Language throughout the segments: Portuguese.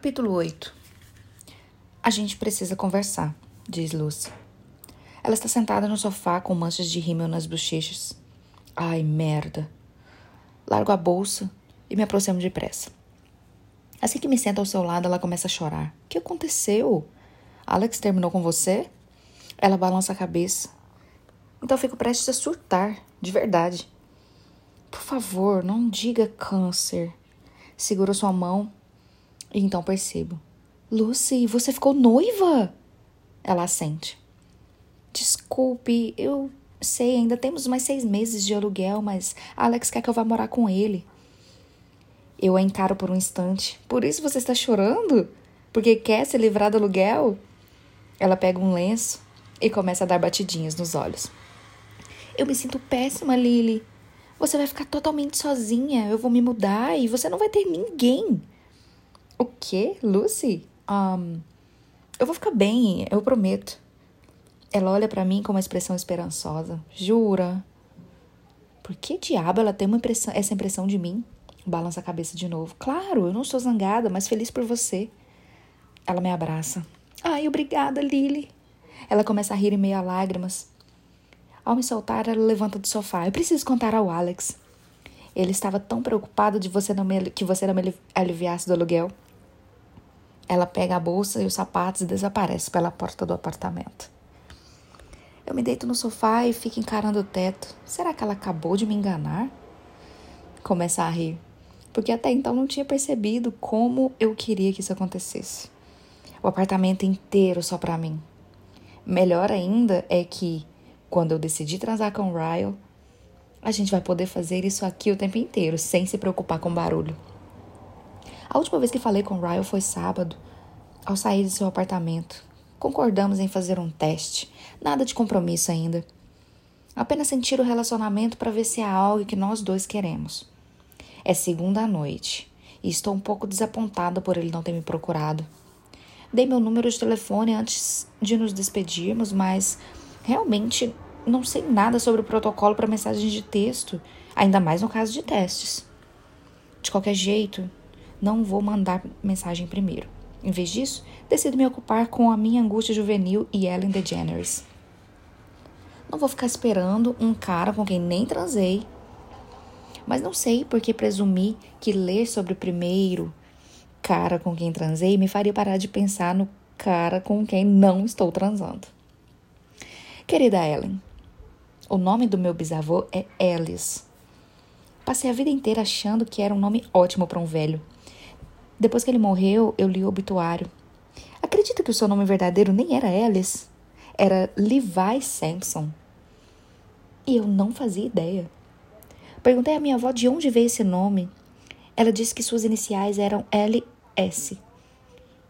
Capítulo 8 A gente precisa conversar, diz Lucy. Ela está sentada no sofá com manchas de rímel nas bochechas. Ai, merda. Largo a bolsa e me aproximo depressa. Assim que me sento ao seu lado, ela começa a chorar. O que aconteceu? Alex terminou com você? Ela balança a cabeça. Então fico prestes a surtar, de verdade. Por favor, não diga câncer. Seguro sua mão então percebo. Lucy, você ficou noiva? Ela assente. Desculpe, eu sei, ainda temos mais seis meses de aluguel, mas Alex quer que eu vá morar com ele. Eu a encaro por um instante. Por isso você está chorando? Porque quer se livrar do aluguel? Ela pega um lenço e começa a dar batidinhas nos olhos. Eu me sinto péssima, Lily. Você vai ficar totalmente sozinha. Eu vou me mudar e você não vai ter ninguém. O quê, Lucy? Um, eu vou ficar bem, eu prometo. Ela olha para mim com uma expressão esperançosa. Jura? Por que diabo ela tem uma impressão, essa impressão de mim? Balança a cabeça de novo. Claro, eu não sou zangada, mas feliz por você. Ela me abraça. Ai, obrigada, Lily. Ela começa a rir em meio a lágrimas. Ao me soltar, ela levanta do sofá. Eu preciso contar ao Alex. Ele estava tão preocupado de você não me, que você não me aliviasse do aluguel. Ela pega a bolsa e os sapatos e desaparece pela porta do apartamento. Eu me deito no sofá e fico encarando o teto. Será que ela acabou de me enganar? Começa a rir, porque até então não tinha percebido como eu queria que isso acontecesse. O apartamento inteiro só para mim. Melhor ainda é que, quando eu decidi transar com Ryle, a gente vai poder fazer isso aqui o tempo inteiro, sem se preocupar com barulho. A última vez que falei com Ryle foi sábado, ao sair de seu apartamento. Concordamos em fazer um teste, nada de compromisso ainda. Apenas sentir o relacionamento para ver se é algo que nós dois queremos. É segunda noite e estou um pouco desapontada por ele não ter me procurado. Dei meu número de telefone antes de nos despedirmos, mas realmente não sei nada sobre o protocolo para mensagens de texto, ainda mais no caso de testes. De qualquer jeito, não vou mandar mensagem primeiro. Em vez disso, decido me ocupar com a minha angústia juvenil e Ellen DeGeneres. Não vou ficar esperando um cara com quem nem transei. Mas não sei por que presumi que ler sobre o primeiro cara com quem transei me faria parar de pensar no cara com quem não estou transando. Querida Ellen, o nome do meu bisavô é Ellis. Passei a vida inteira achando que era um nome ótimo para um velho. Depois que ele morreu, eu li o obituário. Acredita que o seu nome verdadeiro nem era Ellis? Era Levi Sampson. E eu não fazia ideia. Perguntei à minha avó de onde veio esse nome. Ela disse que suas iniciais eram LS.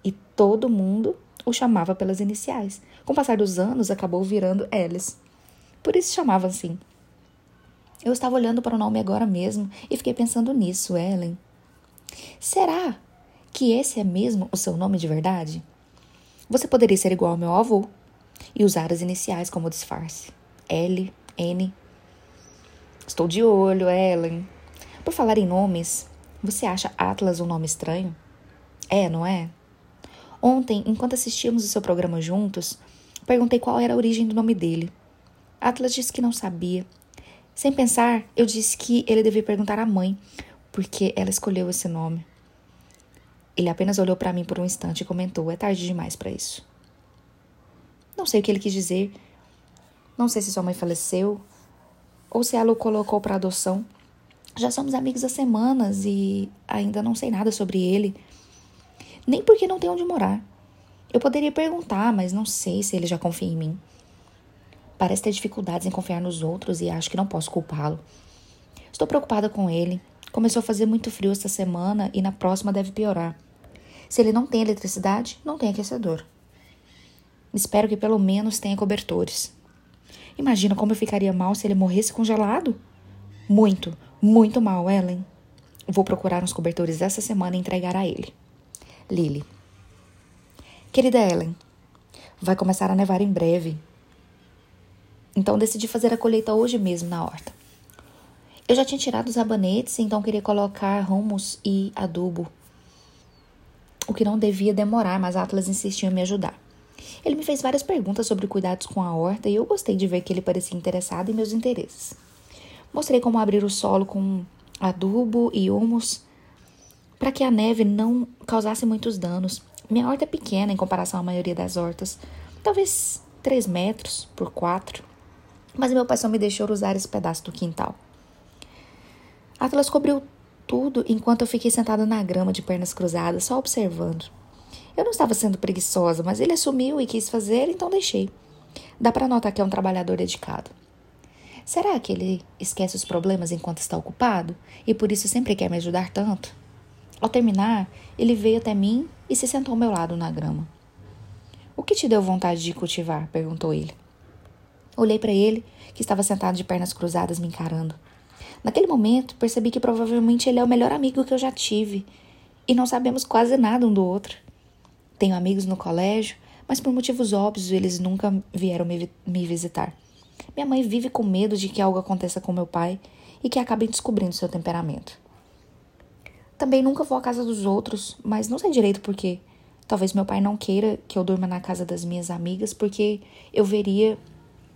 E todo mundo o chamava pelas iniciais. Com o passar dos anos, acabou virando Ellis. Por isso chamava assim. Eu estava olhando para o nome agora mesmo e fiquei pensando nisso, Ellen. Será que esse é mesmo o seu nome de verdade? Você poderia ser igual ao meu avô e usar as iniciais como disfarce. L, N. Estou de olho, Ellen. Por falar em nomes, você acha Atlas um nome estranho? É, não é? Ontem, enquanto assistíamos o seu programa juntos, perguntei qual era a origem do nome dele. Atlas disse que não sabia. Sem pensar, eu disse que ele devia perguntar à mãe, porque ela escolheu esse nome. Ele apenas olhou para mim por um instante e comentou: É tarde demais para isso. Não sei o que ele quis dizer. Não sei se sua mãe faleceu ou se ela o colocou para adoção. Já somos amigos há semanas e ainda não sei nada sobre ele. Nem porque não tem onde morar. Eu poderia perguntar, mas não sei se ele já confia em mim. Parece ter dificuldades em confiar nos outros e acho que não posso culpá-lo. Estou preocupada com ele. Começou a fazer muito frio esta semana e na próxima deve piorar. Se ele não tem eletricidade, não tem aquecedor. Espero que pelo menos tenha cobertores. Imagina como eu ficaria mal se ele morresse congelado? Muito, muito mal, Ellen. Vou procurar uns cobertores essa semana e entregar a ele. Lily. Querida Ellen, vai começar a nevar em breve. Então decidi fazer a colheita hoje mesmo na horta. Eu já tinha tirado os rabanetes, então queria colocar humus e adubo. O que não devia demorar, mas Atlas insistiu em me ajudar. Ele me fez várias perguntas sobre cuidados com a horta e eu gostei de ver que ele parecia interessado em meus interesses. Mostrei como abrir o solo com adubo e humus para que a neve não causasse muitos danos. Minha horta é pequena em comparação à maioria das hortas, talvez 3 metros por 4, mas meu pai só me deixou usar esse pedaço do quintal. Atlas cobriu tudo enquanto eu fiquei sentada na grama de pernas cruzadas, só observando. Eu não estava sendo preguiçosa, mas ele assumiu e quis fazer, então deixei. Dá para notar que é um trabalhador dedicado. Será que ele esquece os problemas enquanto está ocupado e por isso sempre quer me ajudar tanto? Ao terminar, ele veio até mim e se sentou ao meu lado na grama. O que te deu vontade de cultivar? perguntou ele. Olhei para ele, que estava sentado de pernas cruzadas me encarando. Naquele momento, percebi que provavelmente ele é o melhor amigo que eu já tive e não sabemos quase nada um do outro. Tenho amigos no colégio, mas por motivos óbvios eles nunca vieram me, me visitar. Minha mãe vive com medo de que algo aconteça com meu pai e que acabem descobrindo seu temperamento. Também nunca vou à casa dos outros, mas não sei direito por quê. Talvez meu pai não queira que eu durma na casa das minhas amigas, porque eu veria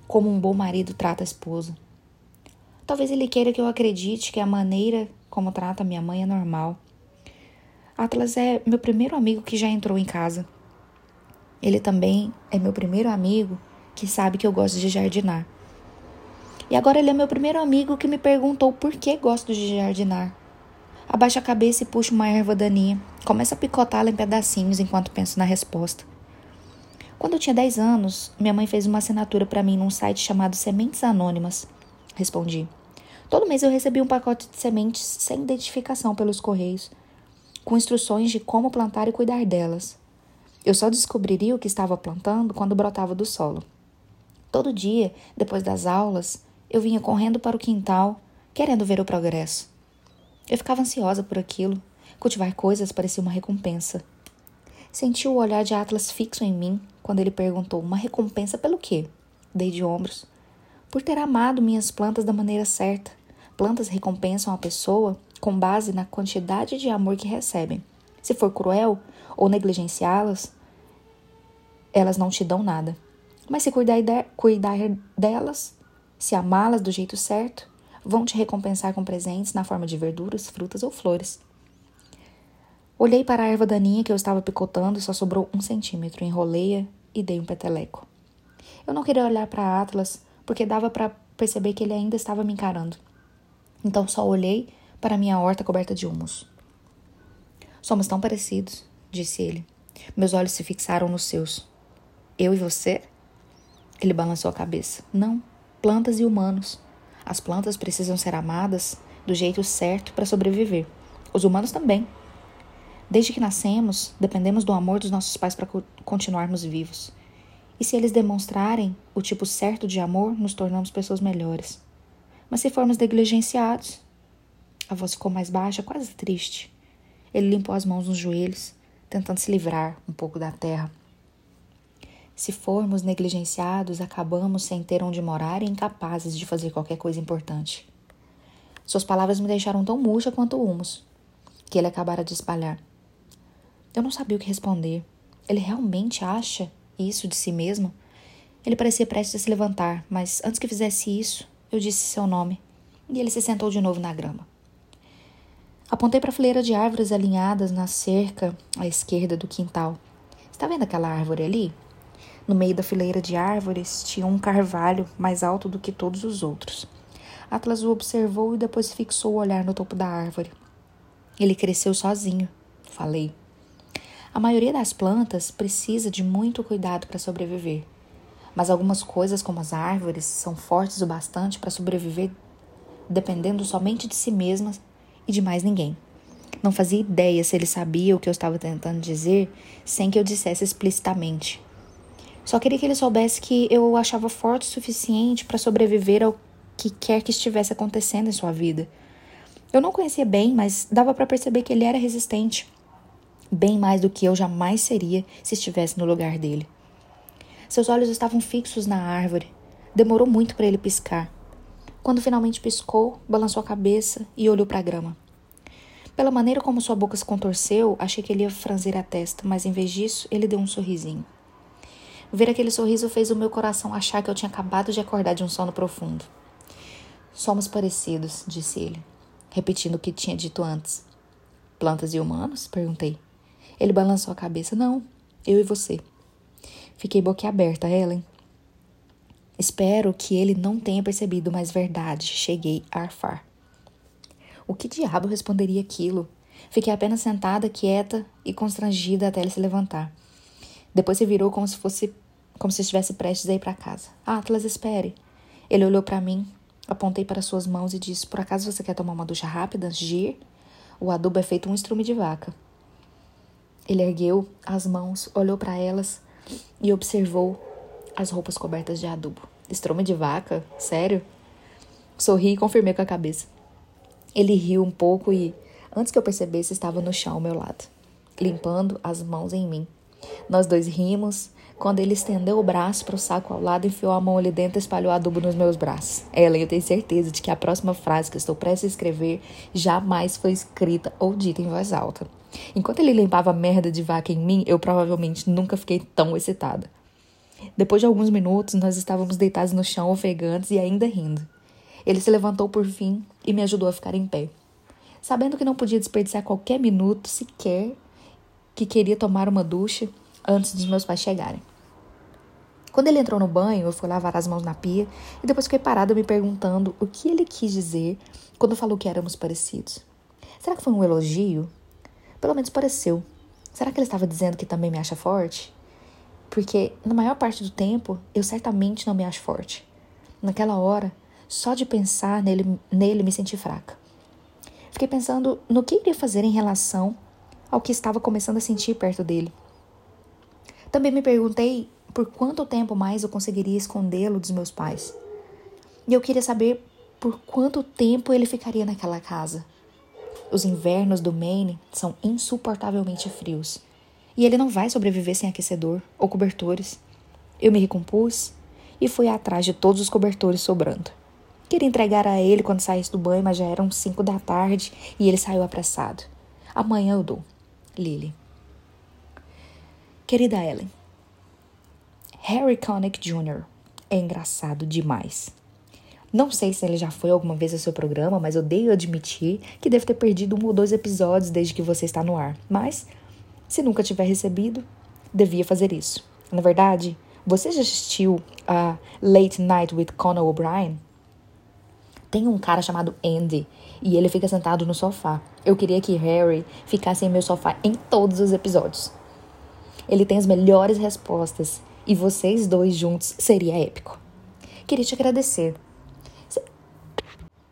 como um bom marido trata a esposa. Talvez ele queira que eu acredite que a maneira como trata minha mãe é normal. Atlas é meu primeiro amigo que já entrou em casa. Ele também é meu primeiro amigo que sabe que eu gosto de jardinar. E agora ele é meu primeiro amigo que me perguntou por que gosto de jardinar. Abaixo a cabeça e puxo uma erva daninha. Começo a picotá-la em pedacinhos enquanto penso na resposta. Quando eu tinha 10 anos, minha mãe fez uma assinatura para mim num site chamado Sementes Anônimas. Respondi. Todo mês eu recebi um pacote de sementes sem identificação pelos correios, com instruções de como plantar e cuidar delas. Eu só descobriria o que estava plantando quando brotava do solo. Todo dia, depois das aulas, eu vinha correndo para o quintal, querendo ver o progresso. Eu ficava ansiosa por aquilo. Cultivar coisas parecia uma recompensa. Senti o olhar de Atlas fixo em mim quando ele perguntou: Uma recompensa pelo quê? Dei de ombros por ter amado minhas plantas da maneira certa. Plantas recompensam a pessoa com base na quantidade de amor que recebem. Se for cruel ou negligenciá-las, elas não te dão nada. Mas se cuidar, de, cuidar delas, se amá-las do jeito certo, vão te recompensar com presentes na forma de verduras, frutas ou flores. Olhei para a erva daninha que eu estava picotando e só sobrou um centímetro. Enrolei-a e dei um peteleco. Eu não queria olhar para Atlas porque dava para perceber que ele ainda estava me encarando. Então só olhei para minha horta coberta de humus. Somos tão parecidos, disse ele. Meus olhos se fixaram nos seus. Eu e você? Ele balançou a cabeça. Não, plantas e humanos. As plantas precisam ser amadas do jeito certo para sobreviver. Os humanos também. Desde que nascemos, dependemos do amor dos nossos pais para continuarmos vivos. E se eles demonstrarem o tipo certo de amor, nos tornamos pessoas melhores. Mas se formos negligenciados. A voz ficou mais baixa, quase triste. Ele limpou as mãos nos joelhos, tentando se livrar um pouco da terra. Se formos negligenciados, acabamos sem ter onde morar e incapazes de fazer qualquer coisa importante. Suas palavras me deixaram tão murcha quanto o humus, que ele acabara de espalhar. Eu não sabia o que responder. Ele realmente acha isso de si mesmo? Ele parecia prestes a se levantar, mas antes que fizesse isso, eu disse seu nome e ele se sentou de novo na grama. Apontei para a fileira de árvores alinhadas na cerca à esquerda do quintal. Está vendo aquela árvore ali? No meio da fileira de árvores tinha um carvalho mais alto do que todos os outros. Atlas o observou e depois fixou o olhar no topo da árvore. Ele cresceu sozinho, falei. A maioria das plantas precisa de muito cuidado para sobreviver, mas algumas coisas, como as árvores, são fortes o bastante para sobreviver dependendo somente de si mesmas e de mais ninguém. Não fazia ideia se ele sabia o que eu estava tentando dizer sem que eu dissesse explicitamente. Só queria que ele soubesse que eu o achava forte o suficiente para sobreviver ao que quer que estivesse acontecendo em sua vida. Eu não conhecia bem, mas dava para perceber que ele era resistente bem mais do que eu jamais seria se estivesse no lugar dele. Seus olhos estavam fixos na árvore. Demorou muito para ele piscar. Quando finalmente piscou, balançou a cabeça e olhou para a grama. Pela maneira como sua boca se contorceu, achei que ele ia franzir a testa, mas em vez disso, ele deu um sorrisinho. Ver aquele sorriso fez o meu coração achar que eu tinha acabado de acordar de um sono profundo. Somos parecidos, disse ele, repetindo o que tinha dito antes. Plantas e humanos? perguntei. Ele balançou a cabeça. Não, eu e você. Fiquei boquiaberta, Ellen. Espero que ele não tenha percebido, mas verdade, cheguei a arfar. O que diabo responderia aquilo? Fiquei apenas sentada, quieta e constrangida até ele se levantar. Depois se virou como se fosse como se estivesse prestes a ir para casa. Atlas, espere. Ele olhou para mim, apontei para suas mãos e disse: Por acaso você quer tomar uma ducha rápida antes de ir? O adubo é feito um estrume de vaca. Ele ergueu as mãos, olhou para elas e observou as roupas cobertas de adubo. Estrume de vaca? Sério? Sorri e confirmei com a cabeça. Ele riu um pouco e, antes que eu percebesse, estava no chão ao meu lado, limpando as mãos em mim. Nós dois rimos, quando ele estendeu o braço para o saco ao lado, enfiou a mão ali dentro e espalhou adubo nos meus braços. Ela, eu tenho certeza de que a próxima frase que estou prestes a escrever jamais foi escrita ou dita em voz alta. Enquanto ele limpava a merda de vaca em mim, eu provavelmente nunca fiquei tão excitada. Depois de alguns minutos, nós estávamos deitados no chão, ofegantes e ainda rindo. Ele se levantou por fim e me ajudou a ficar em pé. Sabendo que não podia desperdiçar qualquer minuto sequer, que queria tomar uma ducha, antes dos meus pais chegarem. Quando ele entrou no banho, eu fui lavar as mãos na pia e depois fiquei parada me perguntando o que ele quis dizer quando falou que éramos parecidos. Será que foi um elogio? Pelo menos pareceu. Será que ele estava dizendo que também me acha forte? Porque, na maior parte do tempo, eu certamente não me acho forte. Naquela hora, só de pensar nele, nele me senti fraca. Fiquei pensando no que iria fazer em relação ao que estava começando a sentir perto dele. Também me perguntei por quanto tempo mais eu conseguiria escondê-lo dos meus pais. E eu queria saber por quanto tempo ele ficaria naquela casa. Os invernos do Maine são insuportavelmente frios. E ele não vai sobreviver sem aquecedor ou cobertores. Eu me recompus e fui atrás de todos os cobertores sobrando. Queria entregar a ele quando saísse do banho, mas já eram cinco da tarde e ele saiu apressado. Amanhã eu dou. Lily. Querida Ellen, Harry Connick Jr. é engraçado demais. Não sei se ele já foi alguma vez ao seu programa, mas odeio admitir que deve ter perdido um ou dois episódios desde que você está no ar. Mas, se nunca tiver recebido, devia fazer isso. Na verdade, você já assistiu a Late Night with Conan O'Brien? Tem um cara chamado Andy e ele fica sentado no sofá. Eu queria que Harry ficasse em meu sofá em todos os episódios. Ele tem as melhores respostas e vocês dois juntos seria épico. Queria te agradecer.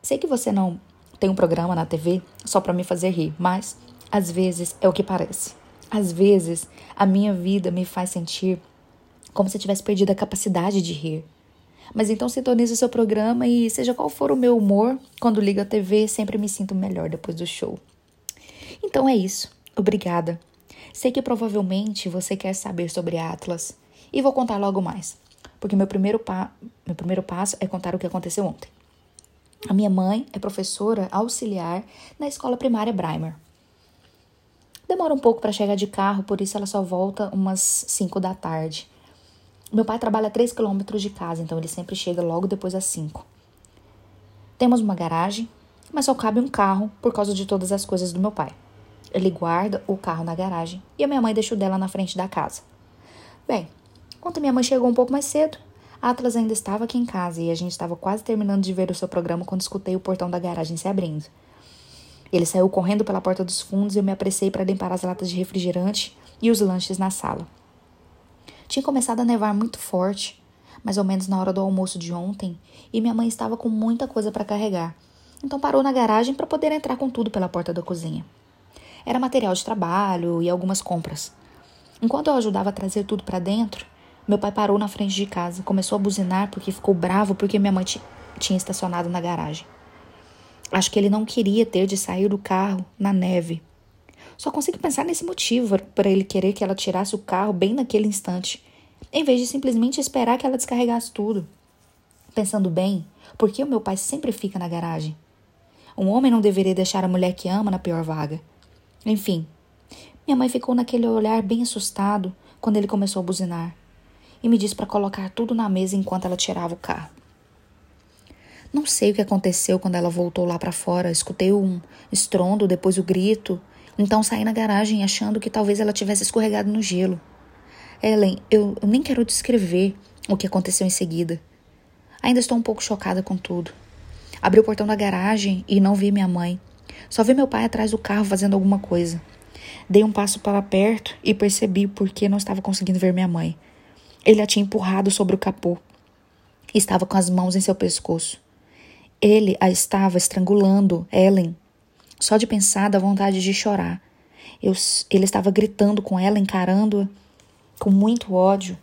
Sei que você não tem um programa na TV só para me fazer rir, mas às vezes é o que parece. Às vezes a minha vida me faz sentir como se eu tivesse perdido a capacidade de rir. Mas então sintonize o seu programa e seja qual for o meu humor, quando ligo a TV, sempre me sinto melhor depois do show. Então é isso. Obrigada. Sei que provavelmente você quer saber sobre Atlas e vou contar logo mais, porque meu primeiro, meu primeiro passo é contar o que aconteceu ontem. A minha mãe é professora auxiliar na escola primária Brimer. Demora um pouco para chegar de carro, por isso ela só volta umas 5 da tarde. Meu pai trabalha a 3 quilômetros de casa, então ele sempre chega logo depois das 5. Temos uma garagem, mas só cabe um carro por causa de todas as coisas do meu pai. Ele guarda o carro na garagem e a minha mãe deixa o dela na frente da casa. Bem, quando minha mãe chegou um pouco mais cedo, Atlas ainda estava aqui em casa e a gente estava quase terminando de ver o seu programa quando escutei o portão da garagem se abrindo. Ele saiu correndo pela porta dos fundos e eu me apressei para limpar as latas de refrigerante e os lanches na sala. Tinha começado a nevar muito forte, mais ou menos na hora do almoço de ontem, e minha mãe estava com muita coisa para carregar. Então parou na garagem para poder entrar com tudo pela porta da cozinha. Era material de trabalho e algumas compras. Enquanto eu ajudava a trazer tudo para dentro, meu pai parou na frente de casa, começou a buzinar porque ficou bravo porque minha mãe tinha estacionado na garagem. Acho que ele não queria ter de sair do carro na neve. Só consigo pensar nesse motivo para ele querer que ela tirasse o carro bem naquele instante, em vez de simplesmente esperar que ela descarregasse tudo. Pensando bem, por que o meu pai sempre fica na garagem? Um homem não deveria deixar a mulher que ama na pior vaga. Enfim, minha mãe ficou naquele olhar bem assustado quando ele começou a buzinar e me disse para colocar tudo na mesa enquanto ela tirava o carro. Não sei o que aconteceu quando ela voltou lá para fora. Escutei um estrondo, depois o grito. Então saí na garagem achando que talvez ela tivesse escorregado no gelo. Ellen, eu, nem quero descrever o que aconteceu em seguida. Ainda estou um pouco chocada com tudo. Abri o portão da garagem e não vi minha mãe. Só vi meu pai atrás do carro fazendo alguma coisa. Dei um passo para perto e percebi por que não estava conseguindo ver minha mãe. Ele a tinha empurrado sobre o capô. Estava com as mãos em seu pescoço. Ele a estava estrangulando, Ellen. Só de pensar dá vontade de chorar. Eu, ele estava gritando com ela, encarando-a com muito ódio,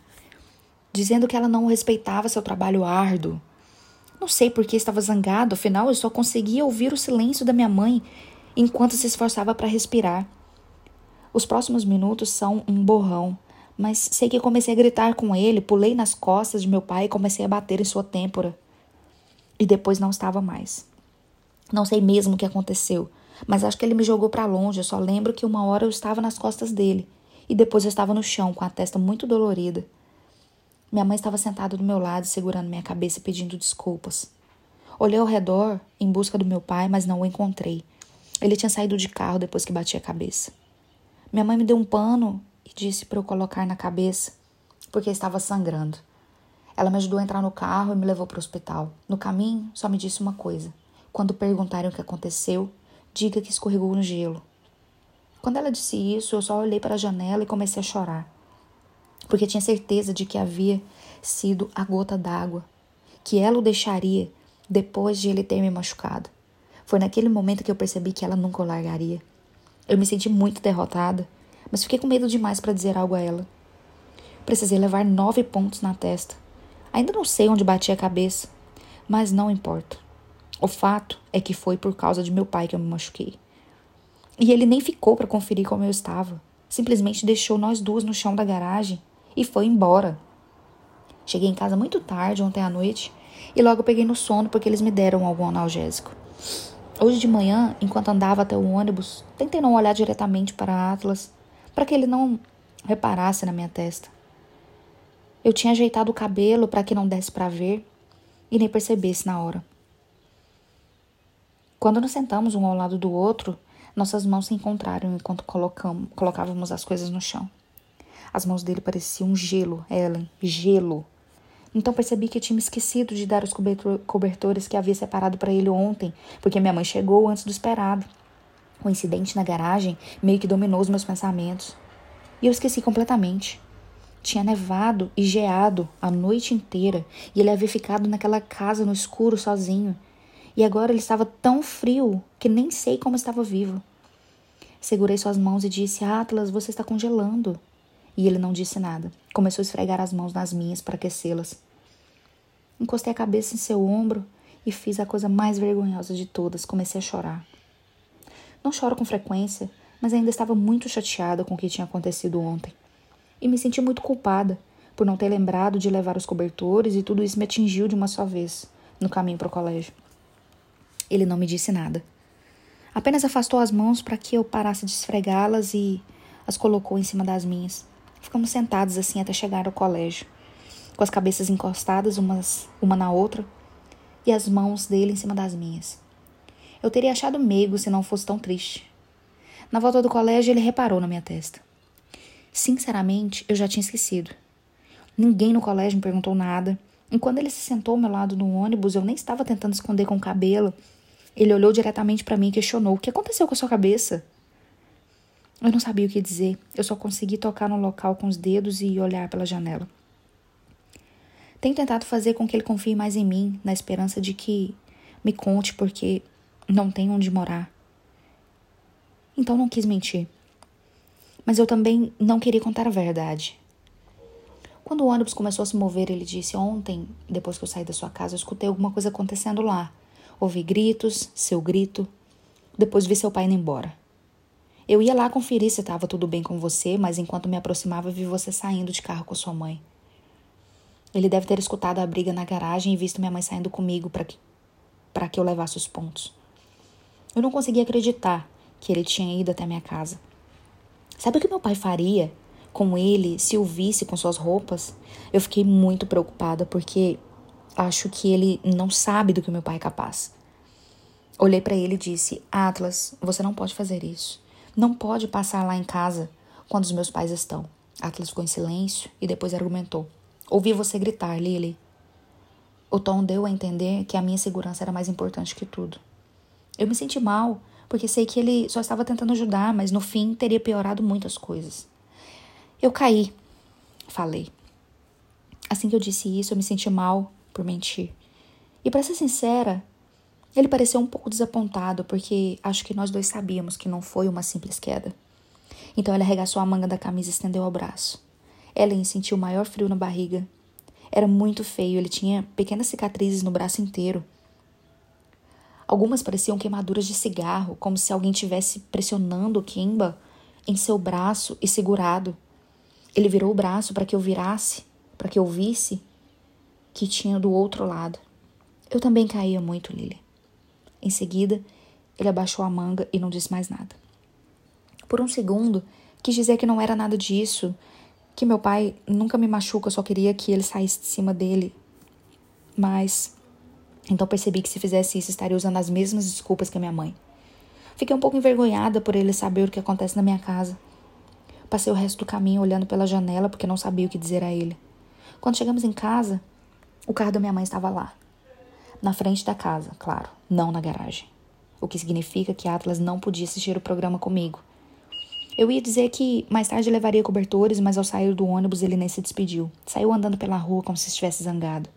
dizendo que ela não respeitava seu trabalho árduo. Não sei por que estava zangado, afinal eu só conseguia ouvir o silêncio da minha mãe enquanto se esforçava para respirar. Os próximos minutos são um borrão, mas sei que comecei a gritar com ele, pulei nas costas de meu pai e comecei a bater em sua têmpora e depois não estava mais. Não sei mesmo o que aconteceu, mas acho que ele me jogou para longe. Eu só lembro que uma hora eu estava nas costas dele e depois eu estava no chão com a testa muito dolorida. Minha mãe estava sentada do meu lado, segurando minha cabeça e pedindo desculpas. Olhei ao redor em busca do meu pai, mas não o encontrei. Ele tinha saído de carro depois que bati a cabeça. Minha mãe me deu um pano e disse para eu colocar na cabeça, porque estava sangrando. Ela me ajudou a entrar no carro e me levou para o hospital. No caminho, só me disse uma coisa: quando perguntarem o que aconteceu, diga que escorregou no gelo. Quando ela disse isso, eu só olhei para a janela e comecei a chorar, porque tinha certeza de que havia sido a gota d'água que ela o deixaria depois de ele ter me machucado. Foi naquele momento que eu percebi que ela nunca o largaria. Eu me senti muito derrotada, mas fiquei com medo demais para dizer algo a ela. Precisei levar nove pontos na testa Ainda não sei onde bati a cabeça, mas não importa. O fato é que foi por causa de meu pai que eu me machuquei. E ele nem ficou para conferir como eu estava. Simplesmente deixou nós duas no chão da garagem e foi embora. Cheguei em casa muito tarde ontem à noite e logo peguei no sono porque eles me deram algum analgésico. Hoje de manhã, enquanto andava até o ônibus, tentei não olhar diretamente para Atlas, para que ele não reparasse na minha testa. Eu tinha ajeitado o cabelo para que não desse para ver e nem percebesse na hora. Quando nos sentamos um ao lado do outro, nossas mãos se encontraram enquanto colocávamos as coisas no chão. As mãos dele pareciam gelo, Ellen, gelo. Então percebi que tinha me esquecido de dar os cobertores que havia separado para ele ontem, porque minha mãe chegou antes do esperado. O incidente na garagem meio que dominou os meus pensamentos. E eu esqueci completamente. Tinha nevado e geado a noite inteira e ele havia ficado naquela casa no escuro sozinho. E agora ele estava tão frio que nem sei como estava vivo. Segurei suas mãos e disse: Atlas, você está congelando. E ele não disse nada. Começou a esfregar as mãos nas minhas para aquecê-las. Encostei a cabeça em seu ombro e fiz a coisa mais vergonhosa de todas: comecei a chorar. Não choro com frequência, mas ainda estava muito chateada com o que tinha acontecido ontem e me senti muito culpada por não ter lembrado de levar os cobertores e tudo isso me atingiu de uma só vez no caminho para o colégio. Ele não me disse nada. Apenas afastou as mãos para que eu parasse de esfregá-las e as colocou em cima das minhas. Ficamos sentados assim até chegar ao colégio, com as cabeças encostadas umas, uma na outra e as mãos dele em cima das minhas. Eu teria achado meigo se não fosse tão triste. Na volta do colégio, ele reparou na minha testa. Sinceramente, eu já tinha esquecido. Ninguém no colégio me perguntou nada. E quando ele se sentou ao meu lado no ônibus, eu nem estava tentando esconder com o cabelo. Ele olhou diretamente para mim e questionou: O que aconteceu com a sua cabeça? Eu não sabia o que dizer. Eu só consegui tocar no local com os dedos e olhar pela janela. Tenho tentado fazer com que ele confie mais em mim, na esperança de que me conte porque não tem onde morar. Então não quis mentir mas eu também não queria contar a verdade. Quando o ônibus começou a se mover, ele disse: Ontem, depois que eu saí da sua casa, eu escutei alguma coisa acontecendo lá. Ouvi gritos, seu grito. Depois vi seu pai indo embora. Eu ia lá conferir se estava tudo bem com você, mas enquanto me aproximava, vi você saindo de carro com sua mãe. Ele deve ter escutado a briga na garagem e visto minha mãe saindo comigo para que, que eu levasse os pontos. Eu não conseguia acreditar que ele tinha ido até minha casa. Sabe o que meu pai faria com ele se o visse com suas roupas? Eu fiquei muito preocupada porque acho que ele não sabe do que meu pai é capaz. Olhei para ele e disse: Atlas, você não pode fazer isso. Não pode passar lá em casa quando os meus pais estão. Atlas ficou em silêncio e depois argumentou. Ouvi você gritar, Lily. O tom deu a entender que a minha segurança era mais importante que tudo. Eu me senti mal, porque sei que ele só estava tentando ajudar, mas no fim teria piorado muitas coisas. Eu caí, falei. Assim que eu disse isso, eu me senti mal por mentir. E para ser sincera, ele pareceu um pouco desapontado, porque acho que nós dois sabíamos que não foi uma simples queda. Então ele arregaçou a manga da camisa e estendeu o braço. Ellen sentiu o maior frio na barriga. Era muito feio, ele tinha pequenas cicatrizes no braço inteiro. Algumas pareciam queimaduras de cigarro, como se alguém tivesse pressionando Kimba em seu braço e segurado. Ele virou o braço para que eu virasse, para que eu visse que tinha do outro lado. Eu também caía muito, Lily. Em seguida, ele abaixou a manga e não disse mais nada. Por um segundo, quis dizer que não era nada disso, que meu pai nunca me machuca, só queria que ele saísse de cima dele. Mas então percebi que se fizesse isso estaria usando as mesmas desculpas que a minha mãe. Fiquei um pouco envergonhada por ele saber o que acontece na minha casa. Passei o resto do caminho olhando pela janela porque não sabia o que dizer a ele. Quando chegamos em casa, o carro da minha mãe estava lá. Na frente da casa, claro, não na garagem. O que significa que Atlas não podia assistir o programa comigo. Eu ia dizer que mais tarde levaria cobertores, mas ao sair do ônibus ele nem se despediu. Saiu andando pela rua como se estivesse zangado.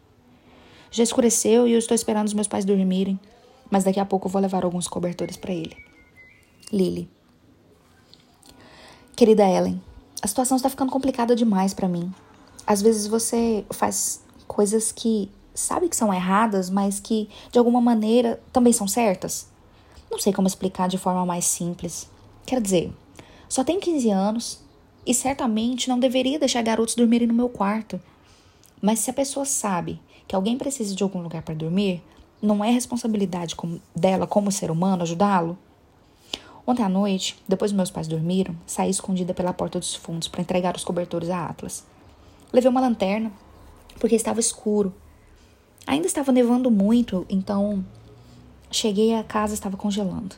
Já escureceu e eu estou esperando os meus pais dormirem, mas daqui a pouco eu vou levar alguns cobertores para ele. Lily. Querida Ellen, a situação está ficando complicada demais para mim. Às vezes você faz coisas que sabe que são erradas, mas que de alguma maneira também são certas. Não sei como explicar de forma mais simples. Quer dizer, só tem 15 anos e certamente não deveria deixar garotos dormirem no meu quarto. Mas se a pessoa sabe que alguém precisa de algum lugar para dormir, não é responsabilidade dela como ser humano ajudá-lo? Ontem à noite, depois que meus pais dormiram, saí escondida pela porta dos fundos para entregar os cobertores a Atlas. Levei uma lanterna, porque estava escuro. Ainda estava nevando muito, então cheguei à casa estava congelando.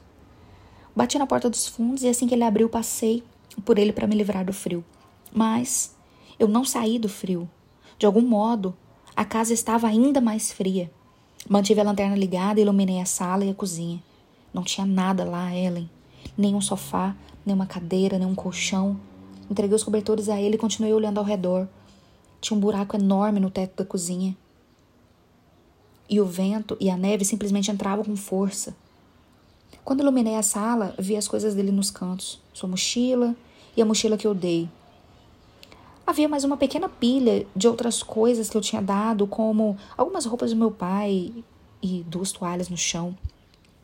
Bati na porta dos fundos e assim que ele abriu, passei por ele para me livrar do frio. Mas eu não saí do frio. De algum modo, a casa estava ainda mais fria. Mantive a lanterna ligada e iluminei a sala e a cozinha. Não tinha nada lá, Ellen. Nem um sofá, nem uma cadeira, nem um colchão. Entreguei os cobertores a ele e continuei olhando ao redor. Tinha um buraco enorme no teto da cozinha. E o vento e a neve simplesmente entravam com força. Quando iluminei a sala, vi as coisas dele nos cantos, sua mochila e a mochila que eu dei. Havia mais uma pequena pilha de outras coisas que eu tinha dado, como algumas roupas do meu pai e duas toalhas no chão.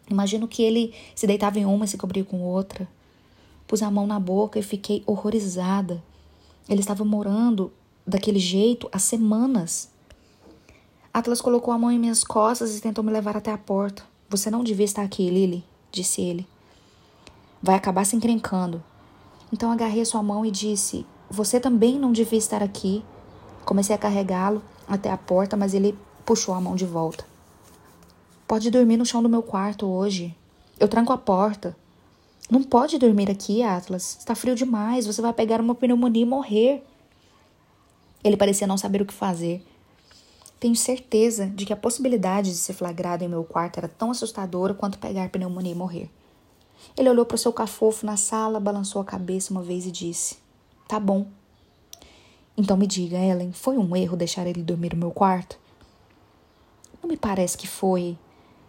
Imagino que ele se deitava em uma e se cobria com outra. Pus a mão na boca e fiquei horrorizada. Ele estava morando daquele jeito há semanas. Atlas colocou a mão em minhas costas e tentou me levar até a porta. Você não devia estar aqui, Lily disse ele. Vai acabar se encrencando. Então agarrei sua mão e disse: Você também não devia estar aqui. Comecei a carregá-lo até a porta, mas ele puxou a mão de volta. Pode dormir no chão do meu quarto hoje. Eu tranco a porta. Não pode dormir aqui, Atlas. Está frio demais. Você vai pegar uma pneumonia e morrer. Ele parecia não saber o que fazer. Tenho certeza de que a possibilidade de ser flagrado em meu quarto era tão assustadora quanto pegar pneumonia e morrer. Ele olhou para o seu cafofo na sala, balançou a cabeça uma vez e disse: Tá bom. Então me diga, Ellen, foi um erro deixar ele dormir no meu quarto? Não me parece que foi.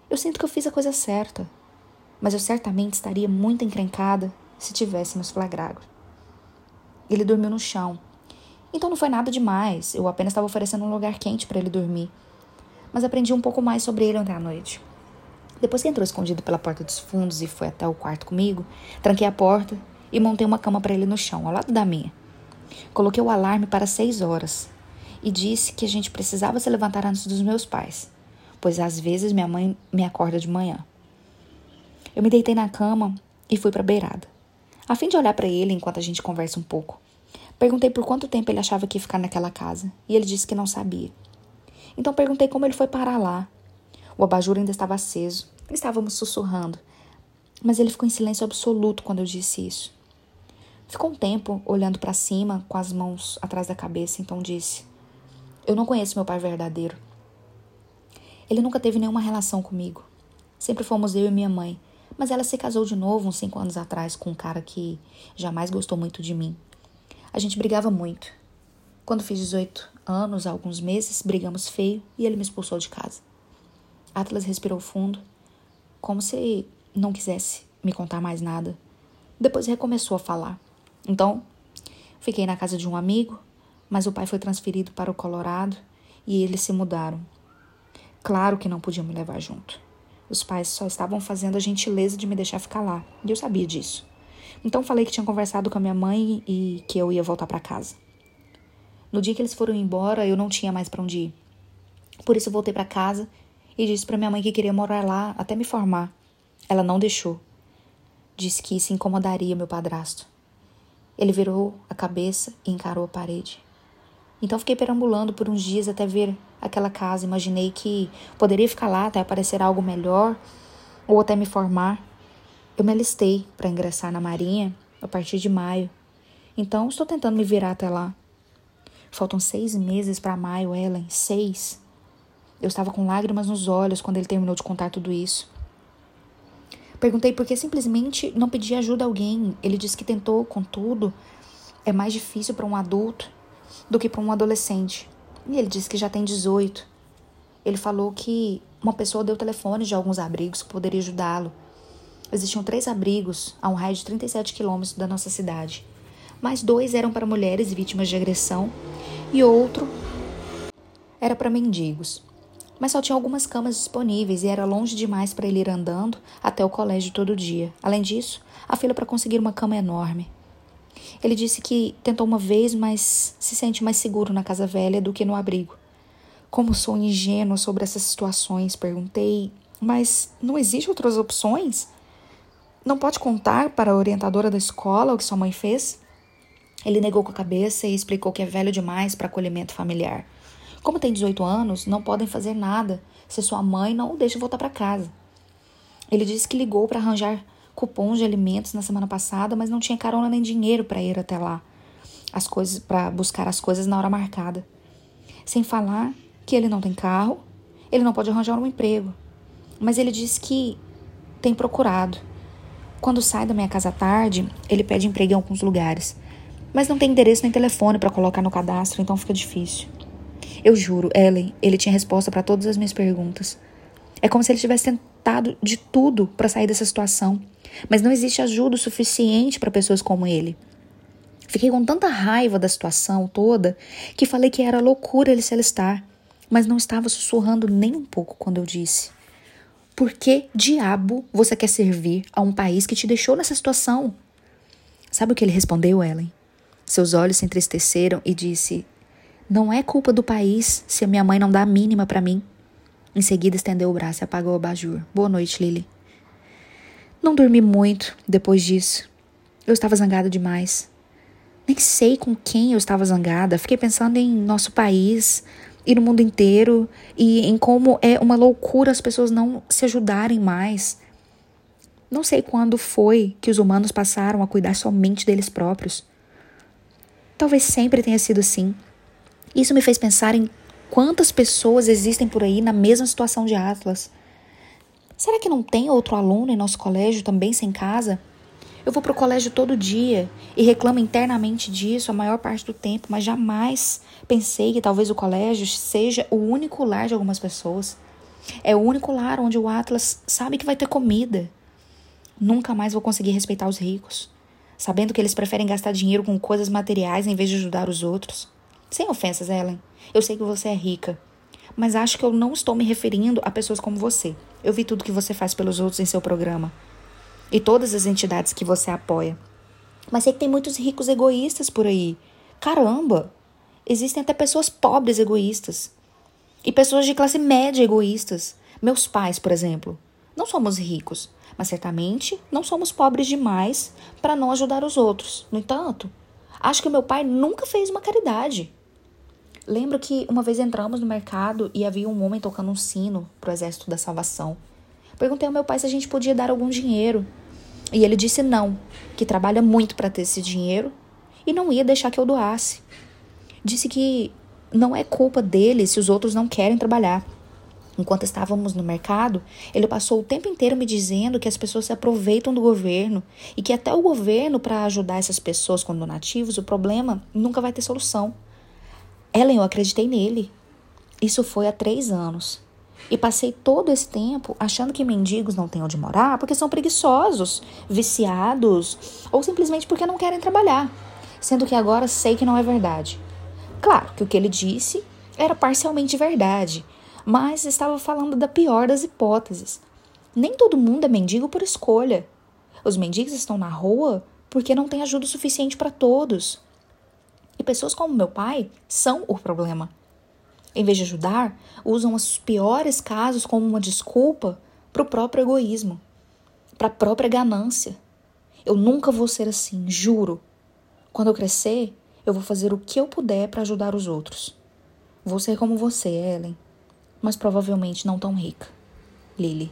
Eu sinto que eu fiz a coisa certa. Mas eu certamente estaria muito encrencada se tivéssemos flagrado. Ele dormiu no chão, então não foi nada demais, eu apenas estava oferecendo um lugar quente para ele dormir. Mas aprendi um pouco mais sobre ele ontem à noite. Depois que entrou escondido pela porta dos fundos e foi até o quarto comigo, tranquei a porta e montei uma cama para ele no chão, ao lado da minha. Coloquei o alarme para seis horas e disse que a gente precisava se levantar antes dos meus pais, pois às vezes minha mãe me acorda de manhã. Eu me deitei na cama e fui para a beirada, a fim de olhar para ele enquanto a gente conversa um pouco. Perguntei por quanto tempo ele achava que ia ficar naquela casa, e ele disse que não sabia. Então perguntei como ele foi parar lá. O abajur ainda estava aceso. Estávamos sussurrando, mas ele ficou em silêncio absoluto quando eu disse isso. Ficou um tempo olhando para cima, com as mãos atrás da cabeça, então disse: Eu não conheço meu pai verdadeiro. Ele nunca teve nenhuma relação comigo. Sempre fomos eu e minha mãe, mas ela se casou de novo uns cinco anos atrás com um cara que jamais gostou muito de mim. A gente brigava muito. Quando fiz 18 anos, há alguns meses, brigamos feio e ele me expulsou de casa. Atlas respirou fundo, como se não quisesse me contar mais nada. Depois recomeçou a falar. Então, fiquei na casa de um amigo, mas o pai foi transferido para o Colorado e eles se mudaram. Claro que não podiam me levar junto. Os pais só estavam fazendo a gentileza de me deixar ficar lá, e eu sabia disso. Então falei que tinha conversado com a minha mãe e que eu ia voltar para casa. No dia que eles foram embora, eu não tinha mais para onde ir. Por isso voltei para casa e disse para minha mãe que queria morar lá até me formar. Ela não deixou. Disse que isso incomodaria meu padrasto. Ele virou a cabeça e encarou a parede. Então fiquei perambulando por uns dias até ver aquela casa. Imaginei que poderia ficar lá até aparecer algo melhor ou até me formar. Eu me alistei para ingressar na Marinha a partir de maio. Então estou tentando me virar até lá. Faltam seis meses para maio, Ellen. Seis. Eu estava com lágrimas nos olhos quando ele terminou de contar tudo isso. Perguntei por que simplesmente não pedia ajuda a alguém. Ele disse que tentou, contudo, é mais difícil para um adulto do que para um adolescente. E ele disse que já tem 18. Ele falou que uma pessoa deu telefone de alguns abrigos que poderia ajudá-lo. Existiam três abrigos a um raio de 37 quilômetros da nossa cidade. Mas dois eram para mulheres vítimas de agressão e outro era para mendigos mas só tinha algumas camas disponíveis e era longe demais para ele ir andando até o colégio todo dia. Além disso, a fila para conseguir uma cama é enorme. Ele disse que tentou uma vez, mas se sente mais seguro na casa velha do que no abrigo. Como sou ingênua sobre essas situações, perguntei, mas não existem outras opções? Não pode contar para a orientadora da escola o que sua mãe fez? Ele negou com a cabeça e explicou que é velho demais para acolhimento familiar. Como tem 18 anos, não podem fazer nada se sua mãe não o deixa voltar para casa. Ele disse que ligou para arranjar cupons de alimentos na semana passada, mas não tinha carona nem dinheiro para ir até lá. As coisas para buscar as coisas na hora marcada. Sem falar que ele não tem carro, ele não pode arranjar um emprego. Mas ele disse que tem procurado. Quando sai da minha casa à tarde, ele pede emprego em alguns lugares, mas não tem endereço nem telefone para colocar no cadastro, então fica difícil. Eu juro, Ellen, ele tinha resposta para todas as minhas perguntas. É como se ele tivesse tentado de tudo para sair dessa situação, mas não existe ajuda suficiente para pessoas como ele. Fiquei com tanta raiva da situação toda que falei que era loucura ele se alistar, mas não estava sussurrando nem um pouco quando eu disse: Por que diabo você quer servir a um país que te deixou nessa situação? Sabe o que ele respondeu, Ellen? Seus olhos se entristeceram e disse: não é culpa do país se a minha mãe não dá a mínima para mim. Em seguida, estendeu o braço e apagou o abajur. Boa noite, Lily. Não dormi muito depois disso. Eu estava zangada demais. Nem sei com quem eu estava zangada. Fiquei pensando em nosso país e no mundo inteiro e em como é uma loucura as pessoas não se ajudarem mais. Não sei quando foi que os humanos passaram a cuidar somente deles próprios. Talvez sempre tenha sido assim. Isso me fez pensar em quantas pessoas existem por aí na mesma situação de Atlas. Será que não tem outro aluno em nosso colégio também sem casa? Eu vou para o colégio todo dia e reclamo internamente disso a maior parte do tempo, mas jamais pensei que talvez o colégio seja o único lar de algumas pessoas. É o único lar onde o Atlas sabe que vai ter comida. Nunca mais vou conseguir respeitar os ricos, sabendo que eles preferem gastar dinheiro com coisas materiais em vez de ajudar os outros. Sem ofensas, Ellen. Eu sei que você é rica. Mas acho que eu não estou me referindo a pessoas como você. Eu vi tudo que você faz pelos outros em seu programa. E todas as entidades que você apoia. Mas sei que tem muitos ricos egoístas por aí. Caramba! Existem até pessoas pobres egoístas. E pessoas de classe média egoístas. Meus pais, por exemplo. Não somos ricos, mas certamente não somos pobres demais para não ajudar os outros. No entanto, acho que meu pai nunca fez uma caridade. Lembro que uma vez entramos no mercado e havia um homem tocando um sino para o exército da salvação. Perguntei ao meu pai se a gente podia dar algum dinheiro. E ele disse não, que trabalha muito para ter esse dinheiro e não ia deixar que eu doasse. Disse que não é culpa dele se os outros não querem trabalhar. Enquanto estávamos no mercado, ele passou o tempo inteiro me dizendo que as pessoas se aproveitam do governo e que até o governo, para ajudar essas pessoas com donativos, o problema nunca vai ter solução. Ellen, eu acreditei nele. Isso foi há três anos. E passei todo esse tempo achando que mendigos não têm onde morar porque são preguiçosos, viciados ou simplesmente porque não querem trabalhar. Sendo que agora sei que não é verdade. Claro que o que ele disse era parcialmente verdade mas estava falando da pior das hipóteses. Nem todo mundo é mendigo por escolha. Os mendigos estão na rua porque não tem ajuda suficiente para todos. E pessoas como meu pai são o problema. Em vez de ajudar, usam os piores casos como uma desculpa para o próprio egoísmo, para a própria ganância. Eu nunca vou ser assim, juro. Quando eu crescer, eu vou fazer o que eu puder para ajudar os outros. Vou ser como você, Ellen mas provavelmente não tão rica. Lily.